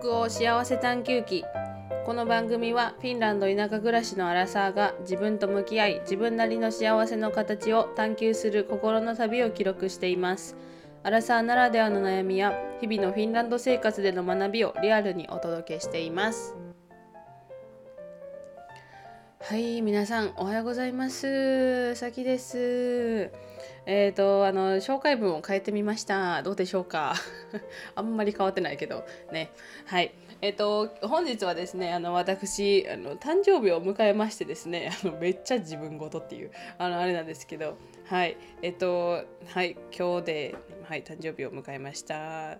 北欧幸せ探求記この番組はフィンランド田舎暮らしのアラサーが自分と向き合い自分なりの幸せの形を探求する心の旅を記録しています。アラサーならではの悩みや日々のフィンランド生活での学びをリアルにお届けしています。はい皆さんおはようございます。さきです。えっ、ー、とあの紹介文を変えてみました。どうでしょうか？あんまり変わってないけど。ね。はい。えっ、ー、と本日はですねあの私あの誕生日を迎えましてですね あのめっちゃ自分ごとっていうあのあれなんですけど。はい。えっ、ー、とはい今日ではい誕生日を迎えました。あ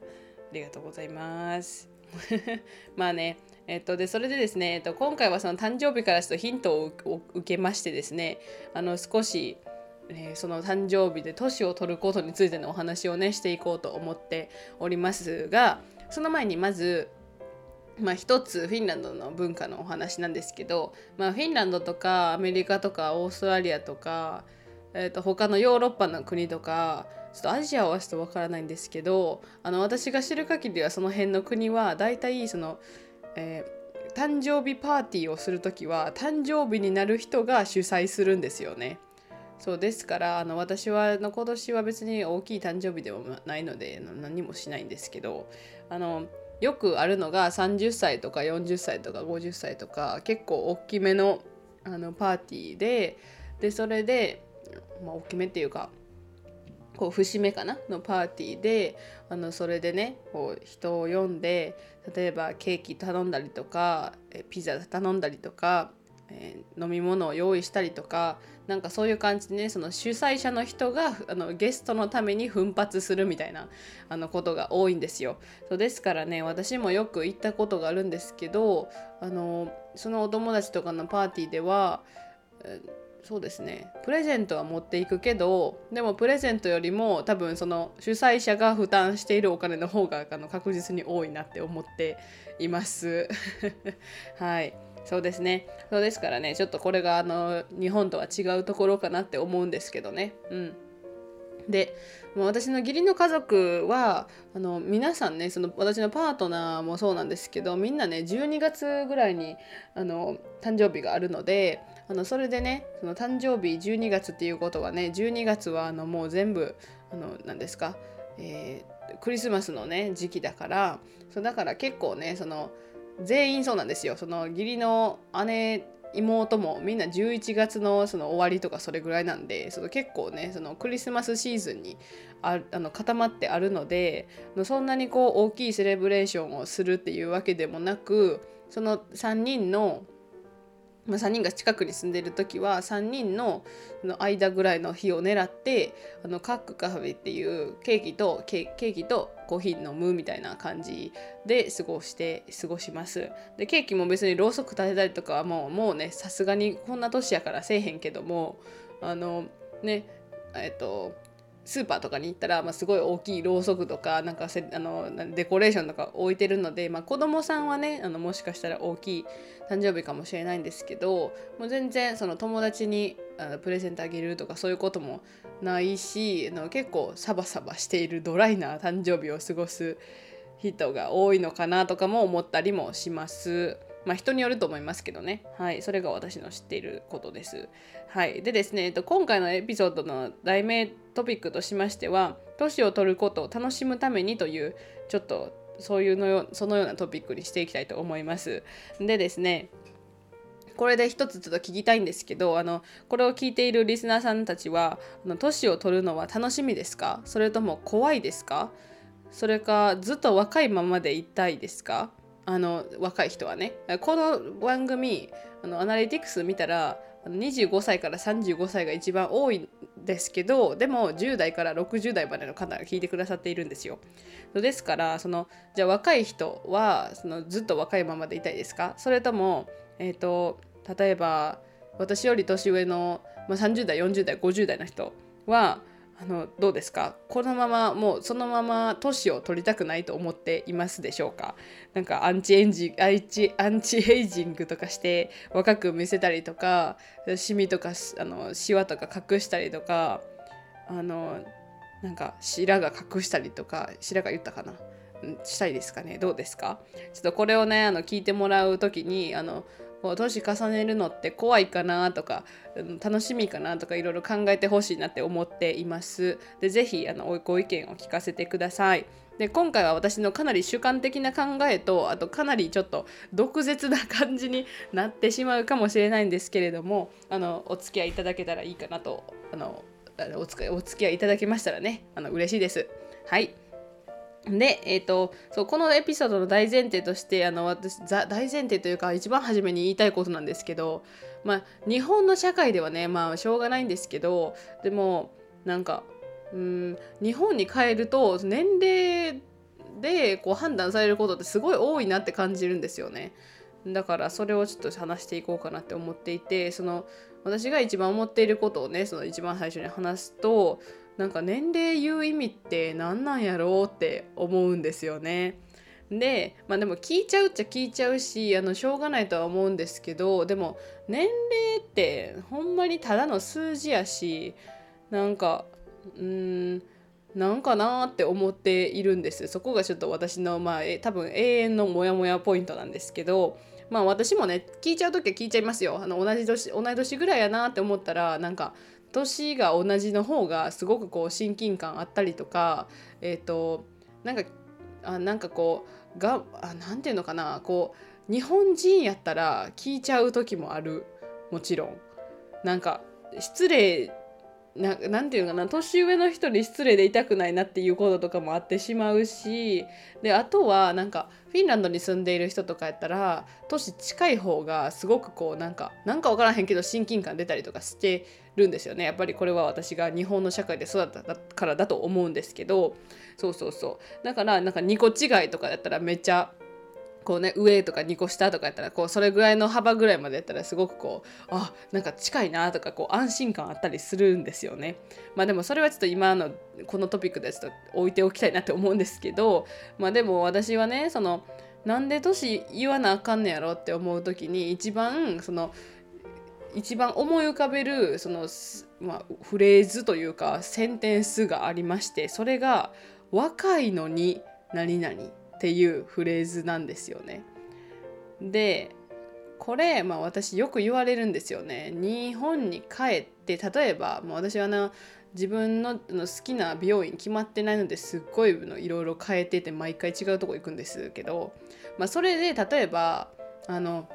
りがとうございます。まあねえっと、でそれでですね、えっと、今回はその誕生日からちょっとヒントを受けましてですねあの少し、えー、その誕生日で年を取ることについてのお話をねしていこうと思っておりますがその前にまずまあ、一つフィンランドの文化のお話なんですけど、まあ、フィンランドとかアメリカとかオーストラリアとか、えー、と他のヨーロッパの国とかちょっとアジアはちょっとわからないんですけどあの私が知る限りはその辺の国は大体そのえー、誕生日パーティーをする時は誕生日になる人が主催するんですよね。そうですからあの私はの今年は別に大きい誕生日でもないので何もしないんですけどあのよくあるのが30歳とか40歳とか50歳とか結構大きめのあのパーティーででそれで、まあ、大きめっていうかこう節目かなのパーティーであのそれでねこう人を呼んで例えばケーキ頼んだりとかピザ頼んだりとか、えー、飲み物を用意したりとかなんかそういう感じでねその主催者の人があのゲストのために奮発するみたいなあのことが多いんですよ。そうですからね私もよく行ったことがあるんですけどあのそのお友達とかのパーティーではそうですね。プレゼントは持っていくけどでもプレゼントよりも多分その主催者が負担しているお金の方があの確実に多いなって思っています。はい。そうですね。そうですからね。ちょっとこれがあの日本とは違うところかなって思うんですけどね。うん。でもう私の義理の家族はあの皆さんねその私のパートナーもそうなんですけどみんなね12月ぐらいにあの誕生日があるのであのそれでねその誕生日12月っていうことはね12月はあのもう全部あの何ですか、えー、クリスマスのね時期だからそうだから結構ねその全員そうなんですよ。その義理の姉妹もみんな11月のその終わりとかそれぐらいなんでその結構ねそのクリスマスシーズンにあの固まってあるのでそんなにこう大きいセレブレーションをするっていうわけでもなくその3人のまあ、3人が近くに住んでる時は3人の間ぐらいの日を狙ってあのカックカフェっていうケーキとケーキとコーヒー飲むみたいな感じで過ごして過ごします。でケーキも別にろうそく立てたりとかはもうもうねさすがにこんな年やからせえへんけどもあのねえっとスーパーとかに行ったら、まあ、すごい大きいろうそくとかなんかあのデコレーションとか置いてるので、まあ、子供さんはねあのもしかしたら大きい誕生日かもしれないんですけどもう全然その友達にあのプレゼントあげるとかそういうこともないしあの結構サバサバしているドライな誕生日を過ごす人が多いのかなとかも思ったりもします。まあ、人によると思いますけどね。はい。それが私の知っていることです。はい。でですね、えっと、今回のエピソードの題名トピックとしましては、年を取ることを楽しむためにという、ちょっとそういうのよそのようなトピックにしていきたいと思います。でですね、これで一つちょっと聞きたいんですけどあのこれを聞いているリスナーさんたちは年を取るのは楽しみですか？それとも怖いですか？それかずっと若いままでいたいですか？あの若い人はねこの番組あのアナリティクス見たら25歳から35歳が一番多いんですけどでも10代から60代までの方が聞いてくださっているんですよ。ですからそのじゃあ若い人はそのずっと若いままでいたいですか？それとも、えーと、例えば私より年上の、まあ、30代40代50代の人はあのどうですか？このままもうそのまま年を取りたくないと思っていますでしょうか？なんかアンチエンジアンチアンチエイジングとかして若く見せたりとかシミとかあのシワとか隠したりとかあのなんか白髪隠したりとか白髪言ったかな？したいですかね？どうですか？ちょっとこれをねあの聞いてもらう時にあのこう年重ねるのって怖いかなとか楽しみかなとかいろいろ考えてほしいなって思っています。で是非あのご意見を聞かせてください。で今回は私のかなり主観的な考えとあとかなりちょっと毒舌な感じになってしまうかもしれないんですけれどもあのお付き合いいただけたらいいかなとあのお付き合いいただけましたらねあの嬉しいです。はいで、えーと、そうこのエピソードの大前提としてあの私大前提というか一番初めに言いたいことなんですけど、まあ、日本の社会ではねまあしょうがないんですけどでもなんかうん日本に帰ると年齢でこう判断されることってすごい多いなって感じるんですよね。だからそれをちょっと話していこうかなって思っていてその私が一番思っていることをねその一番最初に話すとなんか年齢言う意味って何なんやろうって思うんですよね。でまあでも聞いちゃうっちゃ聞いちゃうしあのしょうがないとは思うんですけどでも年齢ってほんまにただの数字やしなんかうーんなんかなって思っているんですそこがちょっと私のまあ多分永遠のモヤモヤポイントなんですけどまあ私もね聞いちゃう時は聞いちゃいますよあの同じ年同い年ぐらいやなって思ったらなんか年が同じの方がすごくこう親近感あったりとかえっ、ー、となんかあなんかこうがあなて言うのかなこう日本人やったら聞いちゃう時もある。もちろん。なんか失礼ななんていうのかな年上の人に失礼でいたくないなっていうこととかもあってしまうしであとはなんかフィンランドに住んでいる人とかやったら年近い方がすごくこうなんかなんか分からへんけど親近感出たりとかしてるんですよね。やっぱりこれは私が日本の社会で育ったからだと思うんですけど。そうそうそう。だからなんか2個違いとかだったらめっちゃこうね上とか2個下とかやったらこうそれぐらいの幅ぐらいまでやったらすごくこうあなんか近いなとかこう安心感あったりするんですよね。まあでもそれはちょっと今のこのトピックでちょっと置いておきたいなって思うんですけどまあでも私はねそのなんで年言わなあかんねやろって思う時に一番その一番思い浮かべるその、まあ、フレーズというかセンテンスがありましてそれが「若いのに何々」っていうフレーズなんですよね。でこれ、まあ、私よく言われるんですよね。日本に帰って例えばもう私はな自分の好きな美容院決まってないのですっごいのいろいろ変えてて毎回違うとこ行くんですけど、まあ、それで例えばあの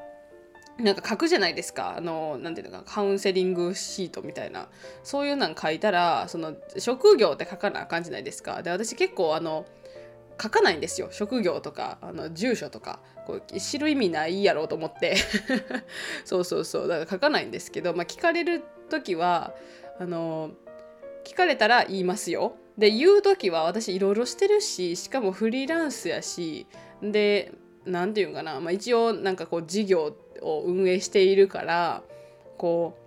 なんか書くじゃないですかあのなんていうのかカウンセリングシートみたいなそういうの書いたらその職業って書かなあかんじゃないですかで私結構あの書かないんですよ。職業とかあの住所とかこう知る意味ないやろうと思って。そうそうそう。だから書かないんですけど、まあ、聞かれる時はあの聞かれたら言いますよ。で言う時は私いろいろしてるししかもフリーランスやしで何て言うかな、まあ、一応なんかこう事業を運営しているからこ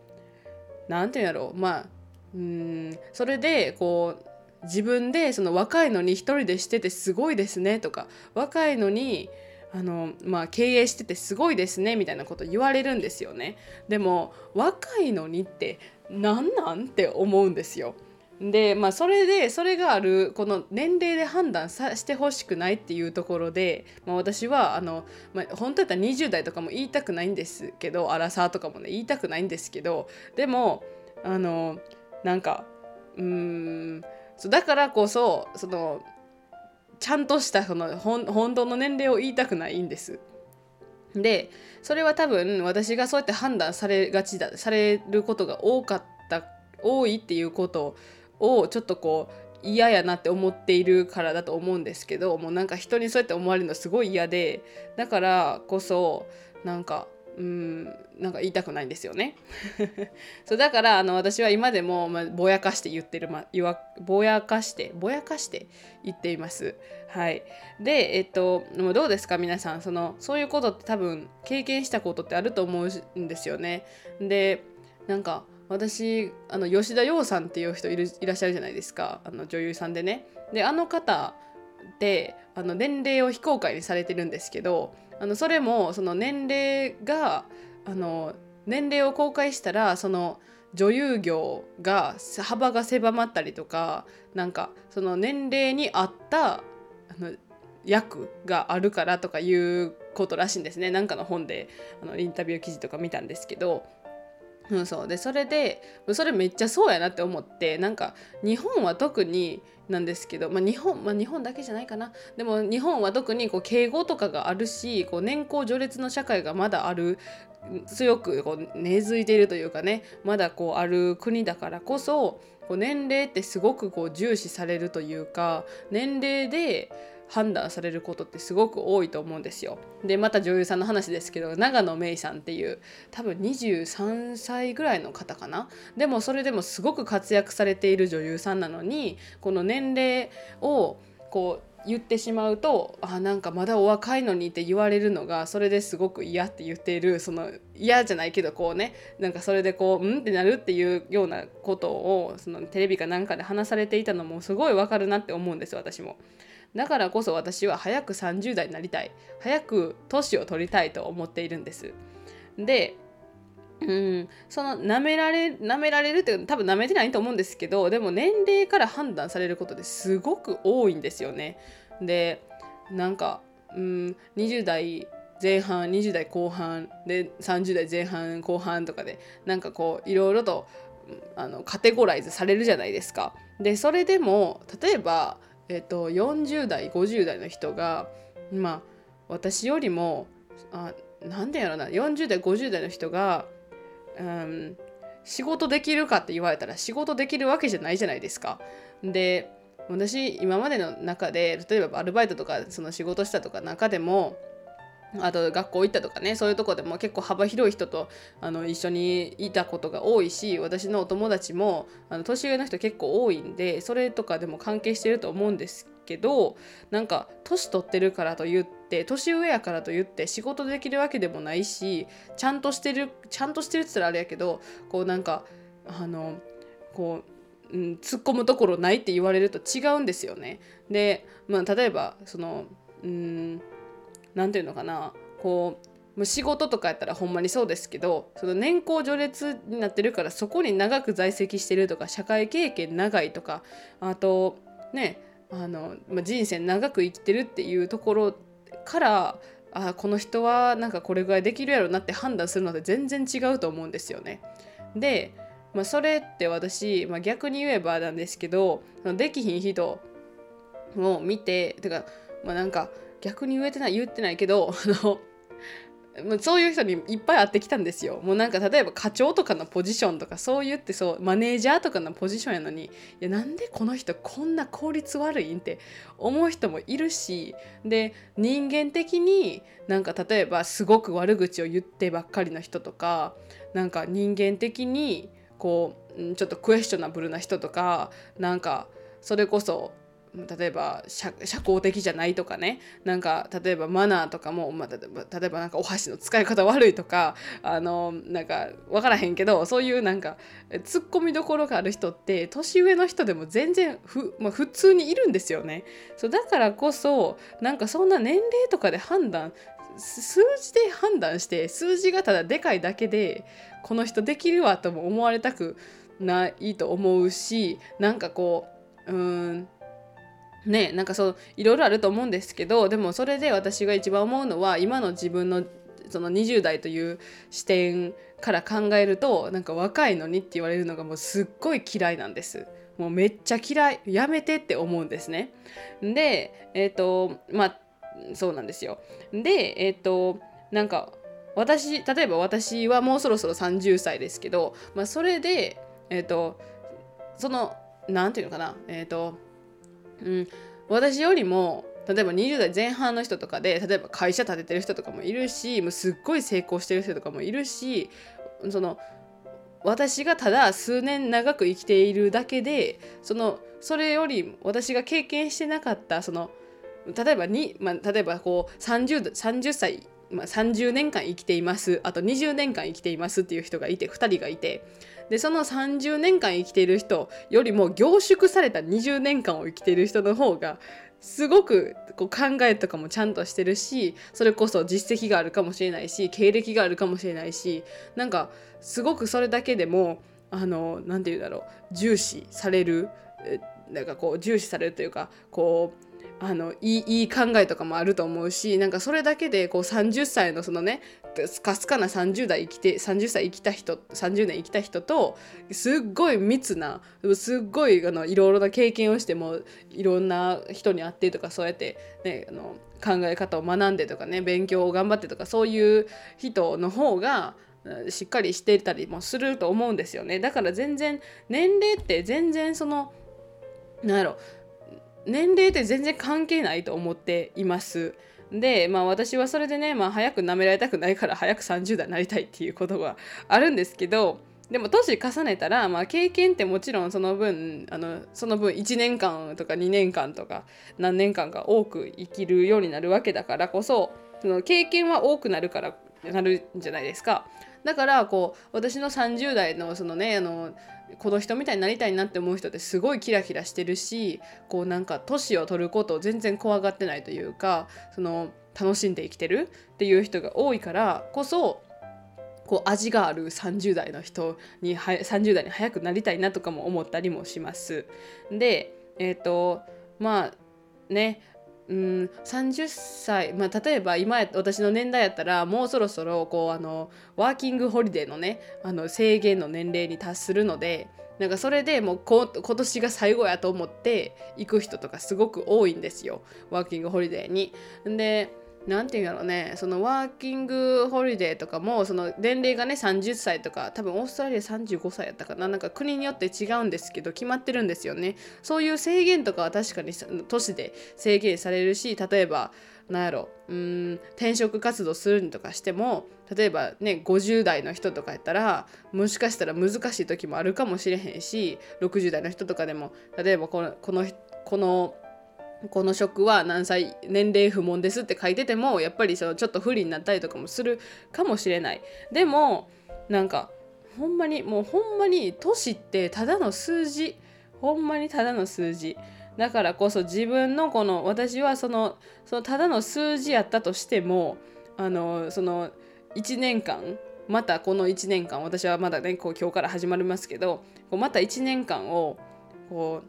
う何て言うんやろう。まあうんそれでこう自分でその若いのに一人でしててすごいですねとか若いのにあの、まあ、経営しててすごいですねみたいなこと言われるんですよね。でも若いのにって何なんって思うんですよ。でまあそれでそれがあるこの年齢で判断さしてほしくないっていうところで、まあ、私はあの、まあ、本当やったら20代とかも言いたくないんですけどアラサーとかもね言いたくないんですけどでもあのなんかうーんそうだからこそそのちゃんとしたその本当の年齢を言いたくないんです。でそれは多分私がそうやって判断されがちだされることが多かった多いっていうことをちょっとこう嫌やなって思っているからだと思うんですけどもうなんか人にそうやって思われるのすごい嫌でだからこそなんかうんなんか言いたくないんですよね。そうだからあの私は今でも、ま、ぼやかして言ってる、まあ、ぼやかしてぼやかして言っています。はい。でえっとどうですか？皆さんそのそういうことって多分経験したことってあると思うんですよね。でなんか私あの吉田羊さんっていう人いるいらっしゃるじゃないですか。あの女優さんでね。であの方ってあの年齢を非公開にされてるんですけどあのそれもその年齢があの年齢を公開したらその女優業が幅が狭まったりとかなんかその年齢に合ったあの役があるからとかいうことらしいんですねなんかの本であのインタビュー記事とか見たんですけど。うん、そう。でそれでそれめっちゃそうやなって思ってなんか日本は特になんですけど、まあ、日本、まあ、日本だけじゃないかな。でも日本は特にこう敬語とかがあるしこう年功序列の社会がまだある強くこう根付いているというかねまだこうある国だからこそこう年齢ってすごくこう重視されるというか年齢で判断されることってすごく多いと思うんですよ。でまた女優さんの話ですけど長野芽郁さんっていう多分23歳ぐらいの方かな？でもそれでもすごく活躍されている女優さんなのにこの年齢をこう言ってしまうとあなんかまだお若いのにって言われるのがそれですごく嫌って言っているその嫌じゃないけどこうねなんかそれでこううんってなるっていうようなことをそのテレビかなんかで話されていたのもすごいわかるなって思うんです私も。だからこそ私は早く30代になりたい早く年を取りたいと思っているんです。でうん、その舐められ舐められるって多分舐めてないと思うんですけどでも年齢から判断されることですごく多いんですよね。でなんか、うん、20代前半20代後半で30代前半後半とかでなんかこういろいろとあのカテゴライズされるじゃないですか。でそれでも例えばえっと、40代50代の人がまあ私よりもあなんでやろな40代50代の人が、うん、仕事できるかって言われたら仕事できるわけじゃないじゃないですか。で私今までの中で例えばアルバイトとかその仕事したとか中でもあと学校行ったとかねそういうとこでも結構幅広い人とあの一緒にいたことが多いし私のお友達もあの年上の人結構多いんでそれとかでも関係してると思うんですけどなんか年取ってるからと言って年上やからと言って仕事できるわけでもないしちゃんとしてるちゃんとしてるって言ったらあれやけどこうなんかあのこう、うん、突っ込むところないって言われると違うんですよね。で、まあ、例えばそのうん何て言うのかなこう仕事とかやったらほんまにそうですけどその年功序列になってるからそこに長く在籍してるとか社会経験長いとかあとねあの、まあ、人生長く生きてるっていうところからあこの人はなんかこれぐらいできるやろなって判断するので全然違うと思うんですよね。で、まあ、それって私、まあ、逆に言えばなんですけどできひん人を見ててかまあなんか逆に言えてない言ってないけどあのそういう人にいっぱい会ってきたんですよ。もうなんか例えば課長とかのポジションとかそう言ってそうマネージャーとかのポジションやのにいやなんでこの人こんな効率悪いんって思う人もいるしで人間的になんか例えばすごく悪口を言ってばっかりの人とかなんか人間的にこうちょっとクエスチョナブルな人とかなんかそれこそ例えば社交的じゃないとかね。なんか例えばマナーとかも、まあ、例えばなんかお箸の使い方悪いとかあのなんか分からへんけどそういうなんかツッコミどころがある人って年上の人でも全然ふ、まあ、普通にいるんですよね。そうだからこそなんかそんな年齢とかで判断数字で判断して数字がただでかいだけでこの人できるわとも思われたくないと思うしなんかこううんねなんかそういろいろあると思うんですけどでもそれで私が一番思うのは今の自分のその20代という視点から考えるとなんか若いのにって言われるのがもうすっごい嫌いなんです。もうめっちゃ嫌いやめてって思うんですね。でえっ、ー、とまあそうなんですよ。でえっ、ー、となんか私例えば私はもうそろそろ30歳ですけど、まあ、それでえっ、ー、とその何て言うのかなえっ、とうん、私よりも例えば20代前半の人とかで例えば会社建ててる人とかもいるしもうすっごい成功してる人とかもいるしその私がただ数年長く生きているだけでそのそれより私が経験してなかったその例えばに、まあ、例えばこう 30, 30歳、まあ、30年間生きています。あと20年間生きていますっていう人がいて2人がいて。でその30年間生きている人よりも凝縮された20年間を生きている人の方がすごくこう考えとかもちゃんとしてるしそれこそ実績があるかもしれないし経歴があるかもしれないしなんかすごくそれだけでもあの何て言うんだろう重視されるなんかこう重視されるというかこうあのいいいい考えとかもあると思うしなんかそれだけでこう30歳のそのねスカスカな30代生きて30歳生きた人30年生きた人とすっごい密なすっごいあのいろいろな経験をしてもいろんな人に会ってとかそうやって、ね、あの考え方を学んでとかね勉強を頑張ってとかそういう人の方がしっかりしてたりもすると思うんですよね。だから全然年齢って全然そのなんやろ年齢って全然関係ないと思っています。でまあ私はそれでね、まあ、早く舐められたくないから早く30代になりたいっていうことがあるんですけどでも年重ねたら、まあ、経験ってもちろんその分あのその分1年間とか2年間とか何年間か多く生きるようになるわけだからこそその経験は多くなるからなるんじゃないですか。だからこう私の30代のそのねあのこの人みたいになりたいなって思う人ってすごいキラキラしてるしこうなんか年を取ることを全然怖がってないというかその楽しんで生きてるっていう人が多いからこそこう味がある30代の人には30代に早くなりたいなとかも思ったりもします。でえっ、ー、とまあねうん30歳、まあ、例えば今私の年代やったらもうそろそろこうあのワーキングホリデーのねあの制限の年齢に達するのでなんかそれでもう今年が最後やと思って行く人とかすごく多いんですよワーキングホリデーに。で何て言うんだろうね。そのワーキングホリデーとかもその年齢がね30歳とか多分オーストラリア35歳やったかな。なんか国によって違うんですけど決まってるんですよね。そういう制限とかは確かに都市で制限されるし例えば何やろうん転職活動するにとかしても例えばね50代の人とかやったらもしかしたら難しい時もあるかもしれへんし60代の人とかでも例えばこのこのこのこの職は何歳年齢不問ですって書いててもやっぱりそのちょっと不利になったりとかもするかもしれないでもなんかほんまにもうほんまに年ってただの数字ほんまにただの数字だからこそ自分のこの私はそのそのただの数字やったとしてもあのその1年間またこの1年間私はまだねこう今日から始まりますけどこうまた1年間をこう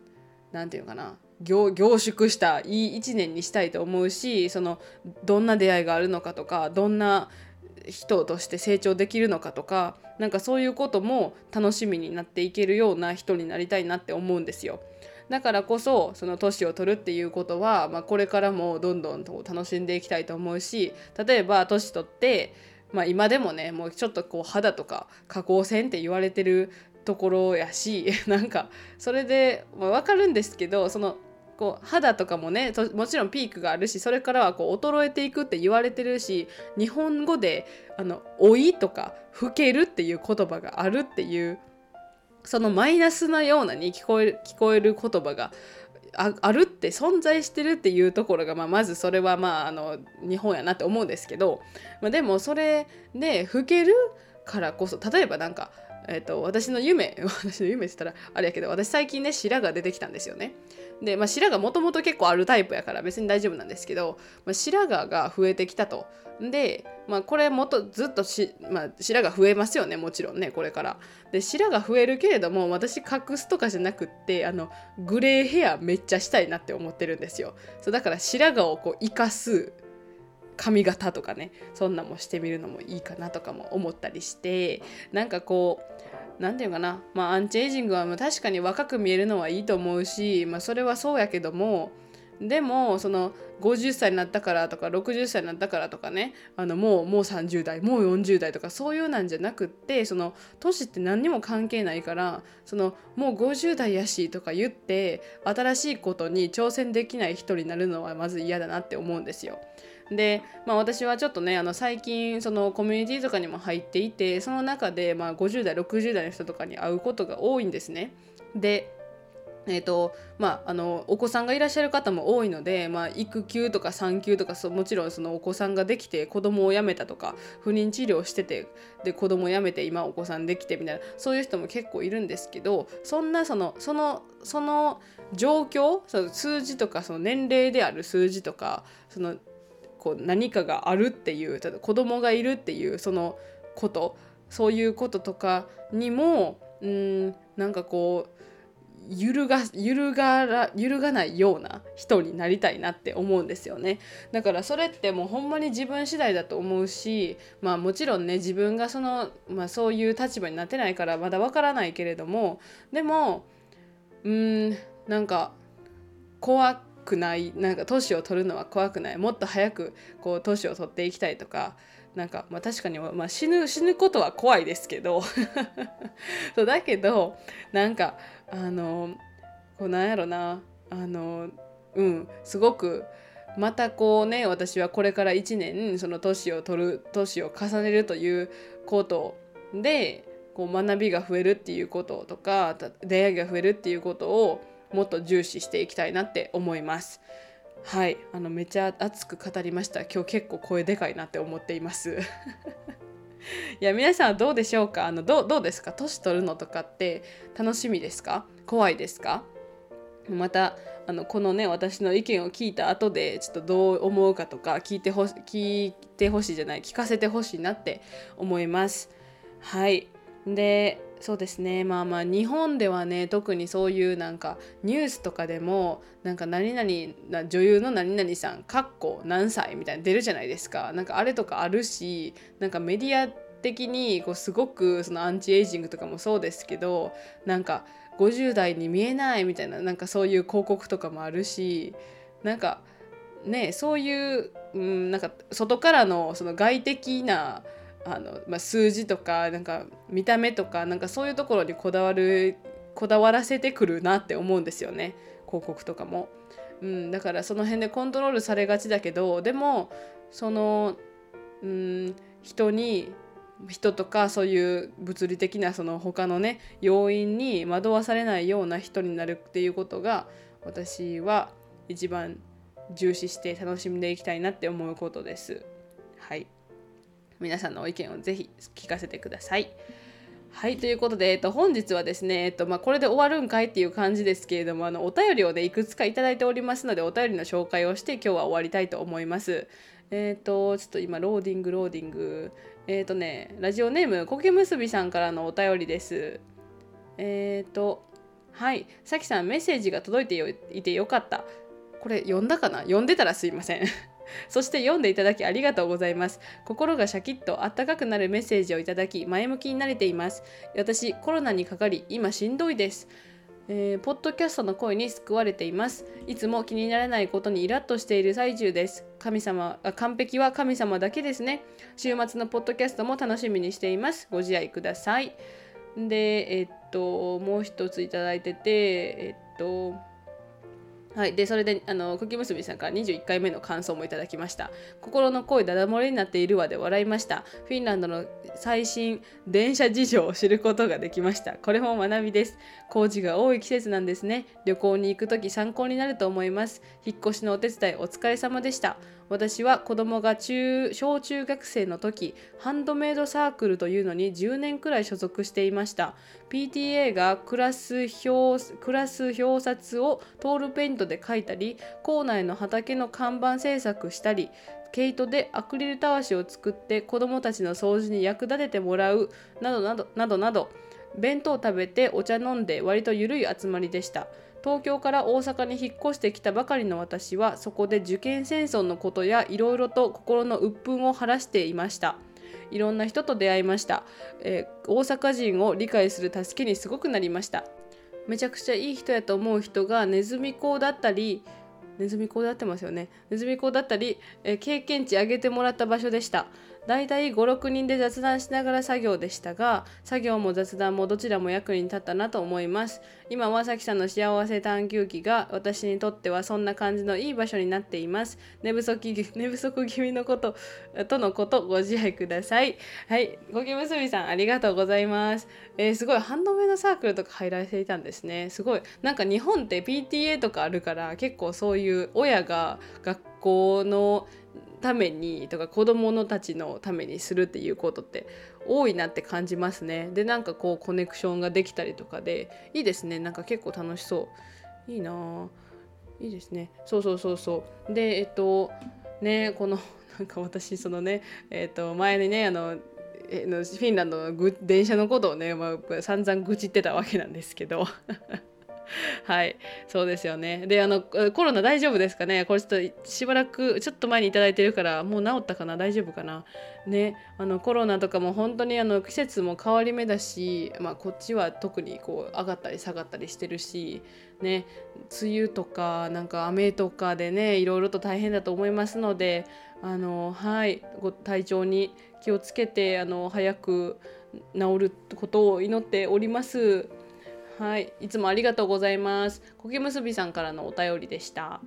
何て言うかな。凝縮したいい一年にしたいと思うしそのどんな出会いがあるのかとかどんな人として成長できるのかとかなんかそういうことも楽しみになっていけるような人になりたいなって思うんですよ。だからこそその年を取るっていうことは、まあ、これからもどんどんと楽しんでいきたいと思うし例えば年取ってまあ、今でもねもうちょっとこう肌とか加工線って言われてるところやし なんかそれで、まあ、分かるんですけどそのこう肌とかもねもちろんピークがあるしそれからはこう衰えていくって言われてるし日本語で「あの老い」とか「老ける」っていう言葉があるっていうそのマイナスなようなに聞こえる聞こえる言葉があるって存在してるっていうところが、まあ、まずそれはまああの日本やなって思うんですけど、まあ、でもそれで老けるからこそ例えばなんかえーと、私の夢 私の夢って言ったらあれやけど私最近ね白が出てきたんですよね。で、まあ、白髪もともと結構あるタイプやから別に大丈夫なんですけど、まあ、白髪が増えてきたと。で、まあ、これもとずっとし、まあ、白髪増えますよねもちろんねこれから。で白髪増えるけれども私隠すとかじゃなくってあのグレーヘアめっちゃしたいなって思ってるんですよ。そうだから白髪をこう生かす髪型とかねそんなもしてみるのもいいかなとかも思ったりしてなんかこう何て言うかなまあアンチエイジングは確かに若く見えるのはいいと思うし、まあ、それはそうやけどもでもその50歳になったからとか60歳になったからとかねあのもうもう30代もう40代とかそういうなんじゃなくってその年って何にも関係ないからそのもう50代やしとか言って新しいことに挑戦できない人になるのはまず嫌だなって思うんですよ。で、まあ、私はちょっとねあの最近そのコミュニティとかにも入っていてその中でまあ50代60代の人とかに会うことが多いんですね。でえーとまあ、あのお子さんがいらっしゃる方も多いので、まあ、育休とか産休とかそもちろんそのお子さんができて子供を辞めたとか不妊治療しててで子供を辞めて今お子さんできてみたいなそういう人も結構いるんですけどそんなそのそのその状況その数字とかその年齢である数字とかそのこう何かがあるっていう子供がいるっていうそのことそういうこととかにもうんなんかこう揺るが揺るがら揺るがないような人になりたいなって思うんですよね。だからそれってもうほんまに自分次第だと思うしまあもちろんね自分がその、まあ、そういう立場になってないからまだわからないけれどもでもうーんなんか怖くないなんか年を取るのは怖くないもっと早くこう年を取っていきたいとかなんか、まあ、確かに、まあ、死ぬ死ぬことは怖いですけど そうだけどなんかあのこうなんやろなあのうんすごくまたこうね私はこれから1年その年を取る年を重ねるということでこう学びが増えるっていうこととか出会いが増えるっていうことをもっと重視していきたいなって思います。はい。あのめちゃ熱く語りました。今日結構声でかいなって思っています。いや皆さんはどうでしょうか？あのどうですか？年取るのとかって楽しみですか？怖いですか？またあのこのね私の意見を聞いた後でちょっとどう思うかとか聞いてほ聞いてほしいじゃない聞かせてほしいなって思います。はい。でそうですね。まあまあ日本ではね特にそういうなんかニュースとかでもなんか何々女優の何々さんかっこ何歳みたいな出るじゃないですか。なんかあれとかあるしなんかメディア的にこうすごくそのアンチエイジングとかもそうですけどなんか50代に見えないみたいななんかそういう広告とかもあるしなんかねそういう、うん、なんか外からのその外的なあの、まあ、数字とかなんか見た目とかなんかそういうところにこだわるこだわらせてくるなって思うんですよね広告とかも。うん、だからその辺でコントロールされがちだけどでもその、うん、人に人とかそういう物理的なその他のね要因に惑わされないような人になるっていうことが私は一番重視して楽しんでいきたいなって思うことです。皆さんの意見をぜひ聞かせてください。はい、ということで、えっと、本日はですね、えっとまあ、これで終わるんかいっていう感じですけれども、あのお便りをね、いくつかいただいておりますので、お便りの紹介をして今日は終わりたいと思います。えっ、と、ちょっと今、ローディング、ローディング。えっ、とね、ラジオネーム、こけむすびさんからのお便りです。えっ、と、はい、さきさん、メッセージが届いていてよかった。これ、読んだかな？読んでたらすいません。そして読んでいただきありがとうございます。心がシャキッとあったかくなるメッセージをいただき、前向きになれています。私、コロナにかかり、今しんどいです。えー、ポッドキャストの声に救われています。いつも気にならないことにイラッとしている最中です。神様あ、完璧は神様だけですね。週末のポッドキャストも楽しみにしています。ご自愛ください。で、えっと、もう一ついただいてて、えっと、はい、でそれであの茎結びさんから21回目の感想もいただきました。心の声だだ漏れになっているわで笑いました。フィンランドの最新電車事情を知ることができました。これも学びです。工事が多い季節なんですね。旅行に行く時参考になると思います。引っ越しのお手伝いお疲れ様でした。私は子供が中小中学生の時ハンドメイドサークルというのに10年くらい所属していました。PTA がクラス表クラス表札をトールペイントで書いたり校内の畑の看板制作したり毛糸でアクリルたわしを作って子どもたちの掃除に役立ててもらうなどなどなどなど弁当食べてお茶飲んで割と緩い集まりでした。東京から大阪に引っ越してきたばかりの私はそこで受験戦争のことやいろいろと心の鬱憤を晴らしていましたいろんな人と出会いました、えー、大阪人を理解する助けにすごくなりました。めちゃくちゃいい人やと思う人がネズミ講だったりネズミ講で合ってますよね。ネズミ講だったり、えー、経験値上げてもらった場所でした。だいたい56人で雑談しながら作業でしたが作業も雑談もどちらも役に立ったなと思います。今はさきさんの幸せ探求記が私にとってはそんな感じのいい場所になっています。寝不足 寝不足気味のこととのことご自愛ください。はい。ごきむすびさんありがとうございます。えー、すごい。ハンドメイドサークルとか入られていたんですね。すごい。なんか日本って PTA とかあるから結構そういう親が学校のためにとか子供のたちのためにするっていうことって多いなって感じますね。でなんかこうコネクションができたりとかでいいですね。なんか結構楽しそう。いいないいですね。そうそうそうそう。でえっとねこの なんか私そのねえっと前にねあのフィンランドの電車のことをね、まあ、散々愚痴ってたわけなんですけど。はいそうですよね。であのコロナ大丈夫ですかね？これちょっとしばらくちょっと前に頂いてるからもう治ったかな？大丈夫かな？ねあのコロナとかも本当にあの季節も変わり目だし、まあ、こっちは特にこう上がったり下がったりしてるしね梅雨とかなんか雨とかでねいろいろと大変だと思いますのであのはいご体調に気をつけてあの早く治ることを祈っております。はい、いつもありがとうございます。こけむすびさんからのお便りでした。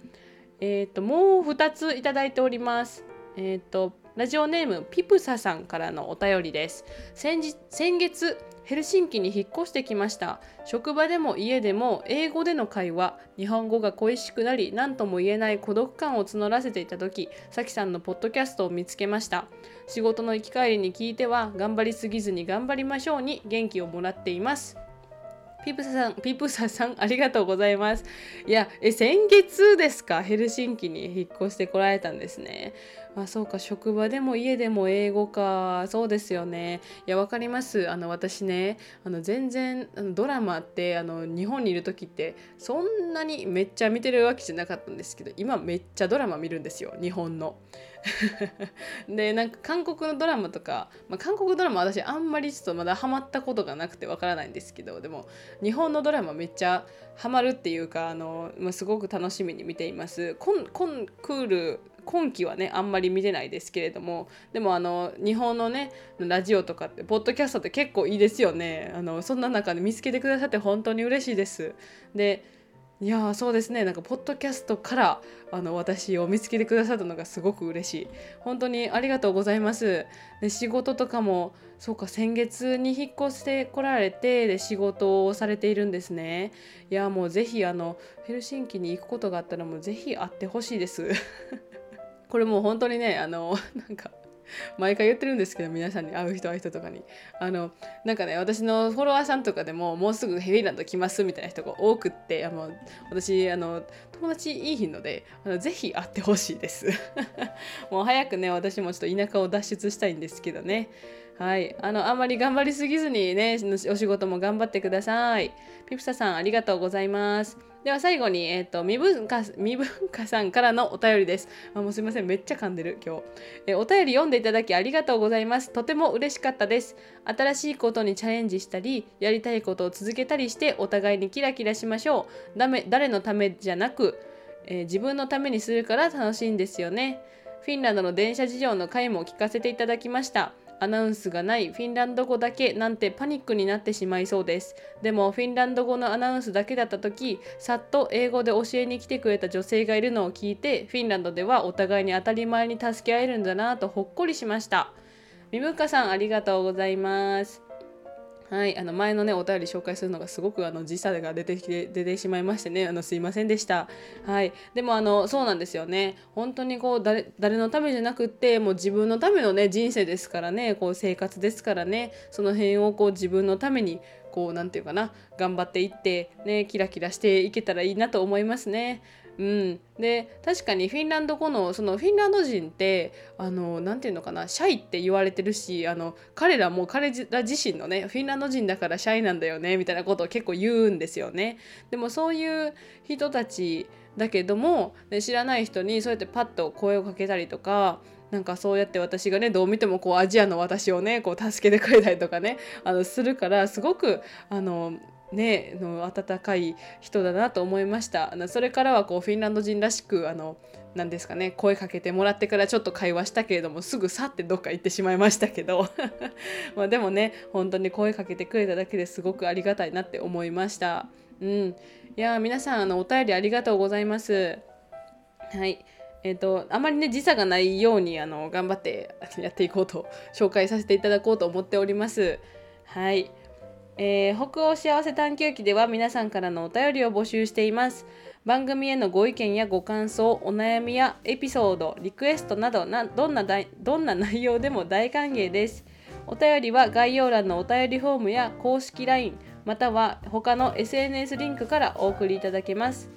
えっ、ー、ともう2ついただいております。えっ、ー、とラジオネームピプサさんからのお便りです。先先月ヘルシンキに引っ越してきました職場でも家でも英語での会話日本語が恋しくなり何とも言えない孤独感を募らせていた時さきさんのポッドキャストを見つけました仕事の行き帰りに聞いては頑張りすぎずに頑張りましょうに元気をもらっていますピープサさん、ピープサさん、ありがとうございます。いや、え、先月ですか？ヘルシンキに引っ越してこられたんですね。あ、そうか、職場でも家でも英語か。そうですよね。いや、わかります。あの、私ね、あの、全然、あのドラマって、あの、日本にいる時って、そんなにめっちゃ見てるわけじゃなかったんですけど、今めっちゃドラマ見るんですよ、日本の。でなんか韓国のドラマとか、まあ、韓国ドラマ私あんまりちょっとまだハマったことがなくてわからないんですけどでも日本のドラマめっちゃハマるっていうかあの、まあ、すごく楽しみに見ています。コンコンクール今期はねあんまり見てないですけれどもでもあの日本のねラジオとかってポッドキャストって結構いいですよね。あのそんな中で見つけてくださって本当に嬉しいです。でいやそうですね。なんかポッドキャストからあの私を見つけてくださったのがすごく嬉しい。本当にありがとうございます。で仕事とかもそうか先月に引っ越してこられてで仕事をされているんですね。いやもうぜひあのヘルシンキに行くことがあったらもうぜひ会ってほしいです。これもう本当にねあのなんか毎回言ってるんですけど皆さんに会う人会う人とかにあのなんかね私のフォロワーさんとかでももうすぐヘビーランド来ますみたいな人が多くってあの私あの友達いい日のであのぜひ会ってほしいです もう早くね私もちょっと田舎を脱出したいんですけどねはい。あの、あんまり頑張りすぎずにね、お仕事も頑張ってください。ピプサさん、ありがとうございます。では最後に、えっ、ー、と、未文化、未文化さんからのお便りです。あもうすいません。めっちゃ噛んでる、今日。え、お便り読んでいただきありがとうございます。とても嬉しかったです。新しいことにチャレンジしたり、やりたいことを続けたりして、お互いにキラキラしましょう。ダメ誰のためじゃなく、えー、自分のためにするから楽しいんですよね。フィンランドの電車事情の回も聞かせていただきました。アナウンスがないフィンランド語だけなんてパニックになってしまいそうです。でもフィンランド語のアナウンスだけだった時、さっと英語で教えに来てくれた女性がいるのを聞いて、フィンランドではお互いに当たり前に助け合えるんだなとほっこりしました。みむかさんありがとうございます。はい、あの前のねお便り紹介するのがすごくあの時差が出てきて出てしまいましてねあのすいませんでした。はい、でもあのそうなんですよね。本当にこう誰誰のためじゃなくってもう自分のためのね人生ですからね、こう生活ですからね、その辺をこう自分のためにこう何て言うかな頑張っていってねキラキラしていけたらいいなと思いますね。うん、で確かにフィンランド語のそのフィンランド人ってあのなていうのかなシャイって言われてるしあの彼らも彼ら自身のねフィンランド人だからシャイなんだよねみたいなことを結構言うんですよね。でもそういう人たちだけども、ね、知らない人にそうやってパッと声をかけたりとかなんかそうやって私がねどう見てもこうアジアの私をねこう助けてくれたりとかねあのするからすごくあのねの温かい人だなと思いました。それからはこうフィンランド人らしくあの何ですかね声かけてもらってからちょっと会話したけれどもすぐ去ってどっか行ってしまいましたけど。まあでもね本当に声かけてくれただけですごくありがたいなって思いました。うん。いや皆さんあのお便りありがとうございます。はい。えーと、あまりね時差がないようにあの頑張ってやっていこうと紹介させていただこうと思っております。はい、えー、北欧幸せ探求記では皆さんからのお便りを募集しています。番組へのご意見やご感想、お悩みやエピソード、リクエストなどなどんなどんな内容でも大歓迎です。お便りは概要欄のお便りフォームや公式 LINE または他の SNS リンクからお送りいただけます。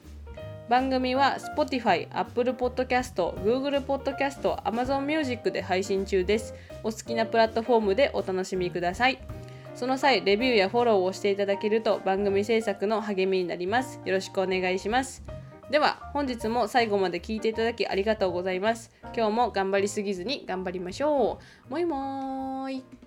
番組は Spotify、Apple Podcast、Google Podcast、Amazon Music で配信中です。お好きなプラットフォームでお楽しみください。その際レビューやフォローをしていただけると番組制作の励みになります。よろしくお願いします。では本日も最後まで聞いていただきありがとうございます。今日も頑張りすぎずに頑張りましょう。もいもーい。